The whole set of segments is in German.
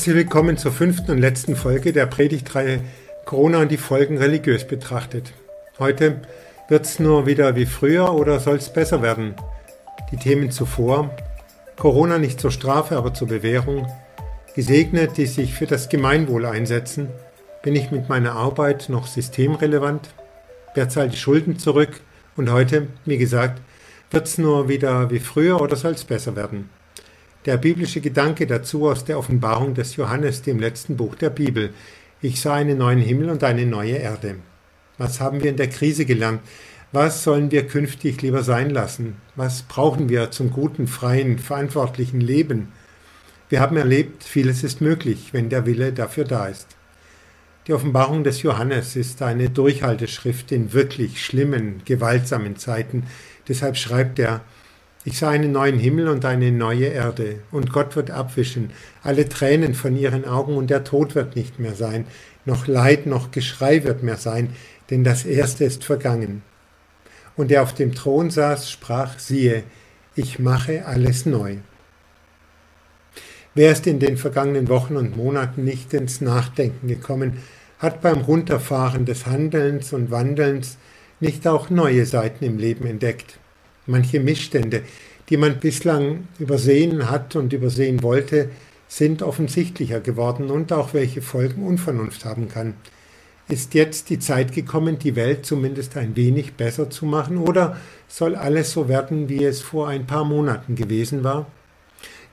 Herzlich willkommen zur fünften und letzten Folge der Predigtreihe Corona und die Folgen religiös betrachtet. Heute wird es nur wieder wie früher oder soll es besser werden? Die Themen zuvor. Corona nicht zur Strafe, aber zur Bewährung. Gesegnet, die sich für das Gemeinwohl einsetzen. Bin ich mit meiner Arbeit noch systemrelevant? Wer zahlt die Schulden zurück? Und heute, wie gesagt, wird es nur wieder wie früher oder soll es besser werden? Der biblische Gedanke dazu aus der Offenbarung des Johannes, dem letzten Buch der Bibel. Ich sah einen neuen Himmel und eine neue Erde. Was haben wir in der Krise gelernt? Was sollen wir künftig lieber sein lassen? Was brauchen wir zum guten, freien, verantwortlichen Leben? Wir haben erlebt, vieles ist möglich, wenn der Wille dafür da ist. Die Offenbarung des Johannes ist eine Durchhalteschrift in wirklich schlimmen, gewaltsamen Zeiten. Deshalb schreibt er, ich sah einen neuen Himmel und eine neue Erde, und Gott wird abwischen alle Tränen von ihren Augen, und der Tod wird nicht mehr sein, noch Leid, noch Geschrei wird mehr sein, denn das Erste ist vergangen. Und der auf dem Thron saß, sprach, siehe, ich mache alles neu. Wer ist in den vergangenen Wochen und Monaten nicht ins Nachdenken gekommen, hat beim Runterfahren des Handelns und Wandelns nicht auch neue Seiten im Leben entdeckt manche Missstände, die man bislang übersehen hat und übersehen wollte, sind offensichtlicher geworden und auch welche Folgen Unvernunft haben kann. Ist jetzt die Zeit gekommen, die Welt zumindest ein wenig besser zu machen, oder soll alles so werden, wie es vor ein paar Monaten gewesen war?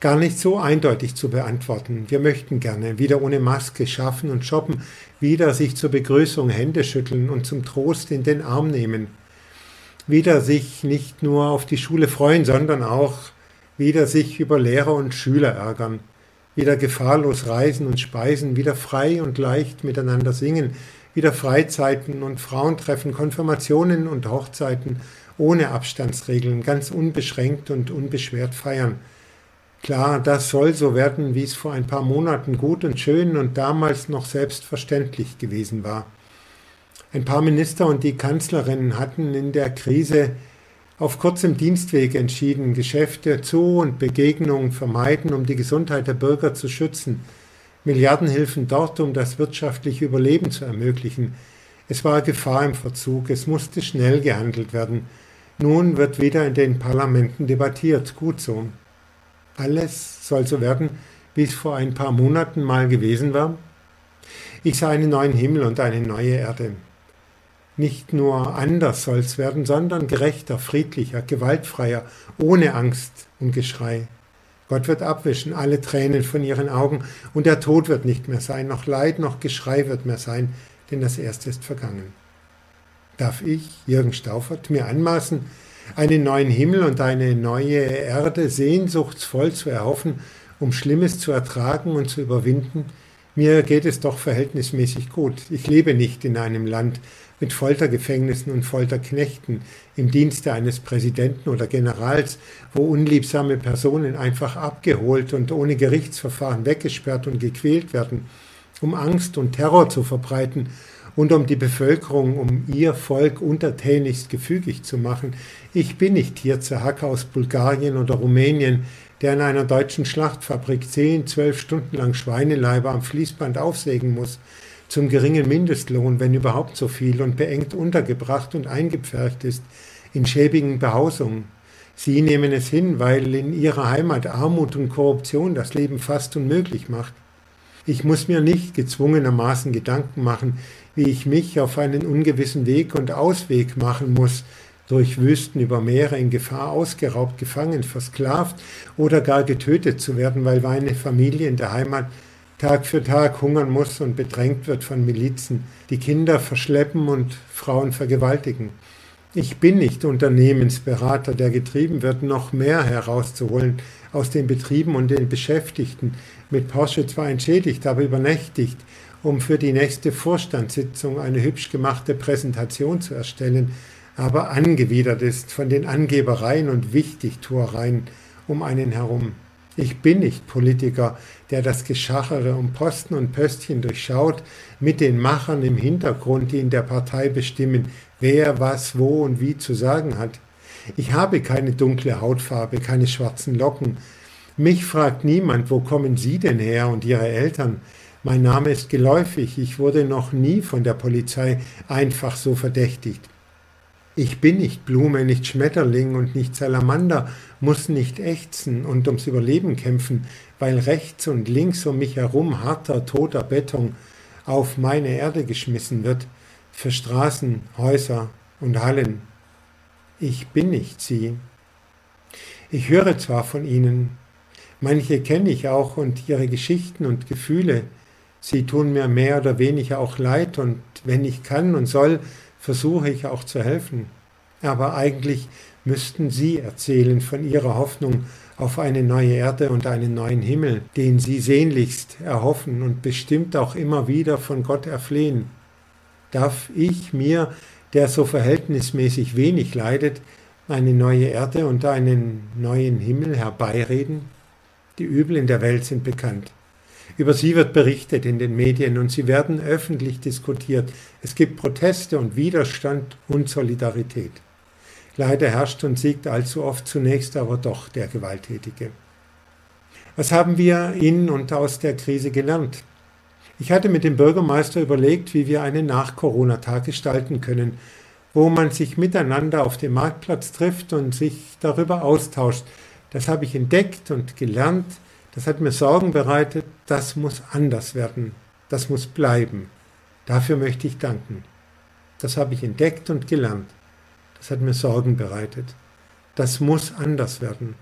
Gar nicht so eindeutig zu beantworten. Wir möchten gerne wieder ohne Maske schaffen und shoppen, wieder sich zur Begrüßung Hände schütteln und zum Trost in den Arm nehmen wieder sich nicht nur auf die Schule freuen, sondern auch wieder sich über Lehrer und Schüler ärgern, wieder gefahrlos reisen und speisen, wieder frei und leicht miteinander singen, wieder Freizeiten und Frauentreffen, Konfirmationen und Hochzeiten ohne Abstandsregeln, ganz unbeschränkt und unbeschwert feiern. Klar, das soll so werden, wie es vor ein paar Monaten gut und schön und damals noch selbstverständlich gewesen war. Ein paar Minister und die Kanzlerin hatten in der Krise auf kurzem Dienstweg entschieden, Geschäfte zu und Begegnungen vermeiden, um die Gesundheit der Bürger zu schützen. Milliardenhilfen dort, um das wirtschaftliche Überleben zu ermöglichen. Es war Gefahr im Verzug, es musste schnell gehandelt werden. Nun wird wieder in den Parlamenten debattiert, gut so. Alles soll so werden, wie es vor ein paar Monaten mal gewesen war. Ich sah einen neuen Himmel und eine neue Erde. Nicht nur anders soll es werden, sondern gerechter, friedlicher, gewaltfreier, ohne Angst und Geschrei. Gott wird abwischen alle Tränen von ihren Augen und der Tod wird nicht mehr sein, noch Leid, noch Geschrei wird mehr sein, denn das Erste ist vergangen. Darf ich, Jürgen Staufert, mir anmaßen, einen neuen Himmel und eine neue Erde sehnsuchtsvoll zu erhoffen, um Schlimmes zu ertragen und zu überwinden? Mir geht es doch verhältnismäßig gut. Ich lebe nicht in einem Land, mit Foltergefängnissen und Folterknechten im Dienste eines Präsidenten oder Generals, wo unliebsame Personen einfach abgeholt und ohne Gerichtsverfahren weggesperrt und gequält werden, um Angst und Terror zu verbreiten und um die Bevölkerung, um ihr Volk untertänigst gefügig zu machen. Ich bin nicht hier zur Hacke aus Bulgarien oder Rumänien, der in einer deutschen Schlachtfabrik zehn, zwölf Stunden lang Schweineleiber am Fließband aufsägen muss zum geringen Mindestlohn, wenn überhaupt so viel, und beengt untergebracht und eingepfercht ist in schäbigen Behausungen. Sie nehmen es hin, weil in ihrer Heimat Armut und Korruption das Leben fast unmöglich macht. Ich muss mir nicht gezwungenermaßen Gedanken machen, wie ich mich auf einen ungewissen Weg und Ausweg machen muss, durch Wüsten über Meere in Gefahr ausgeraubt, gefangen, versklavt oder gar getötet zu werden, weil meine Familie in der Heimat Tag für Tag hungern muss und bedrängt wird von Milizen, die Kinder verschleppen und Frauen vergewaltigen. Ich bin nicht Unternehmensberater, der getrieben wird, noch mehr herauszuholen aus den Betrieben und den Beschäftigten, mit Porsche zwar entschädigt, aber übernächtigt, um für die nächste Vorstandssitzung eine hübsch gemachte Präsentation zu erstellen, aber angewidert ist von den Angebereien und Wichtigtuereien um einen herum. Ich bin nicht Politiker, der das Geschachere um Posten und Pöstchen durchschaut, mit den Machern im Hintergrund, die in der Partei bestimmen, wer was wo und wie zu sagen hat. Ich habe keine dunkle Hautfarbe, keine schwarzen Locken, Mich fragt niemand, wo kommen Sie denn her und Ihre Eltern? Mein Name ist geläufig, ich wurde noch nie von der Polizei einfach so verdächtigt. Ich bin nicht Blume, nicht Schmetterling und nicht Salamander, muss nicht ächzen und ums Überleben kämpfen, weil rechts und links um mich herum harter, toter Beton auf meine Erde geschmissen wird, für Straßen, Häuser und Hallen. Ich bin nicht sie. Ich höre zwar von ihnen, manche kenne ich auch und ihre Geschichten und Gefühle, sie tun mir mehr oder weniger auch leid und wenn ich kann und soll, versuche ich auch zu helfen. Aber eigentlich müssten Sie erzählen von Ihrer Hoffnung auf eine neue Erde und einen neuen Himmel, den Sie sehnlichst erhoffen und bestimmt auch immer wieder von Gott erflehen. Darf ich mir, der so verhältnismäßig wenig leidet, eine neue Erde und einen neuen Himmel herbeireden? Die Übel in der Welt sind bekannt. Über sie wird berichtet in den Medien und sie werden öffentlich diskutiert. Es gibt Proteste und Widerstand und Solidarität. Leider herrscht und siegt allzu oft zunächst aber doch der Gewalttätige. Was haben wir in und aus der Krise gelernt? Ich hatte mit dem Bürgermeister überlegt, wie wir einen Nach-Corona-Tag gestalten können, wo man sich miteinander auf dem Marktplatz trifft und sich darüber austauscht. Das habe ich entdeckt und gelernt, das hat mir Sorgen bereitet, das muss anders werden, das muss bleiben. Dafür möchte ich danken. Das habe ich entdeckt und gelernt. Das hat mir Sorgen bereitet. Das muss anders werden.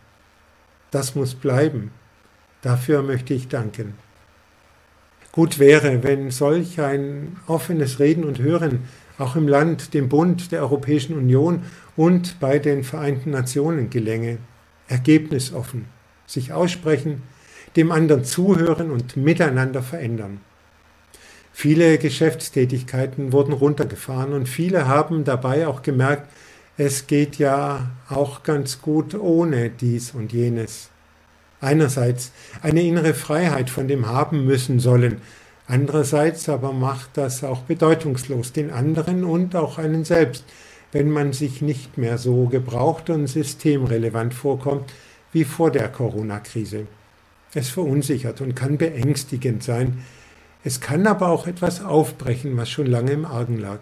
Das muss bleiben. Dafür möchte ich danken. Gut wäre, wenn solch ein offenes Reden und Hören auch im Land, dem Bund der Europäischen Union und bei den Vereinten Nationen gelänge. Ergebnisoffen, sich aussprechen, dem anderen zuhören und miteinander verändern. Viele Geschäftstätigkeiten wurden runtergefahren und viele haben dabei auch gemerkt, es geht ja auch ganz gut ohne dies und jenes. Einerseits eine innere Freiheit von dem haben müssen sollen, andererseits aber macht das auch bedeutungslos den anderen und auch einen selbst, wenn man sich nicht mehr so gebraucht und systemrelevant vorkommt wie vor der Corona-Krise. Es verunsichert und kann beängstigend sein. Es kann aber auch etwas aufbrechen, was schon lange im Argen lag.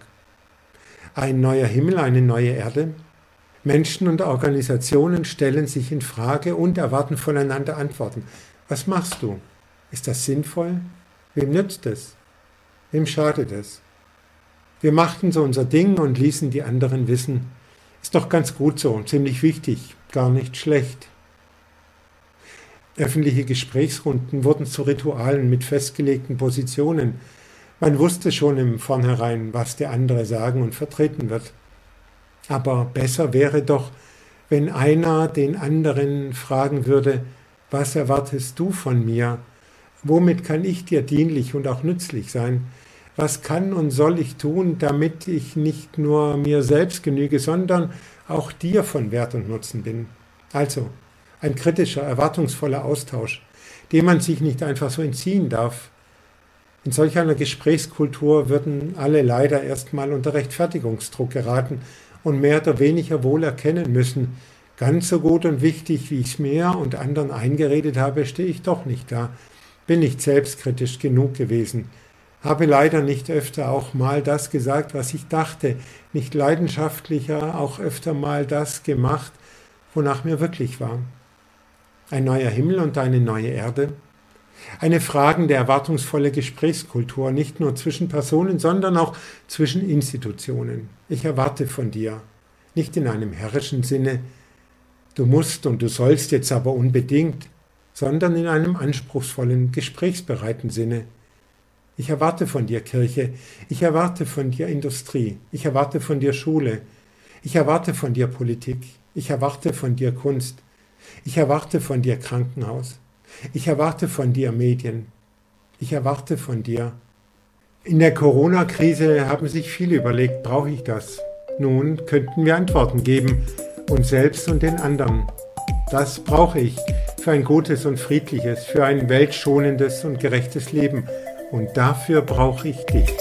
Ein neuer Himmel, eine neue Erde. Menschen und Organisationen stellen sich in Frage und erwarten voneinander Antworten. Was machst du? Ist das sinnvoll? Wem nützt es? Wem schadet es? Wir machten so unser Ding und ließen die anderen wissen. Ist doch ganz gut so, ziemlich wichtig, gar nicht schlecht. Öffentliche Gesprächsrunden wurden zu Ritualen mit festgelegten Positionen. Man wusste schon im Vornherein, was der andere sagen und vertreten wird. Aber besser wäre doch, wenn einer den anderen fragen würde, was erwartest du von mir? Womit kann ich dir dienlich und auch nützlich sein? Was kann und soll ich tun, damit ich nicht nur mir selbst genüge, sondern auch dir von Wert und Nutzen bin? Also, ein kritischer, erwartungsvoller Austausch, dem man sich nicht einfach so entziehen darf. In solch einer Gesprächskultur würden alle leider erstmal unter Rechtfertigungsdruck geraten und mehr oder weniger wohl erkennen müssen, ganz so gut und wichtig, wie ich es mir und anderen eingeredet habe, stehe ich doch nicht da, bin nicht selbstkritisch genug gewesen, habe leider nicht öfter auch mal das gesagt, was ich dachte, nicht leidenschaftlicher auch öfter mal das gemacht, wonach mir wirklich war ein neuer Himmel und eine neue Erde, eine fragende, erwartungsvolle Gesprächskultur, nicht nur zwischen Personen, sondern auch zwischen Institutionen. Ich erwarte von dir, nicht in einem herrischen Sinne, du musst und du sollst jetzt aber unbedingt, sondern in einem anspruchsvollen, gesprächsbereiten Sinne. Ich erwarte von dir Kirche, ich erwarte von dir Industrie, ich erwarte von dir Schule, ich erwarte von dir Politik, ich erwarte von dir Kunst, ich erwarte von dir Krankenhaus. Ich erwarte von dir Medien. Ich erwarte von dir. In der Corona-Krise haben sich viele überlegt, brauche ich das? Nun könnten wir Antworten geben, uns selbst und den anderen. Das brauche ich für ein gutes und friedliches, für ein weltschonendes und gerechtes Leben. Und dafür brauche ich dich.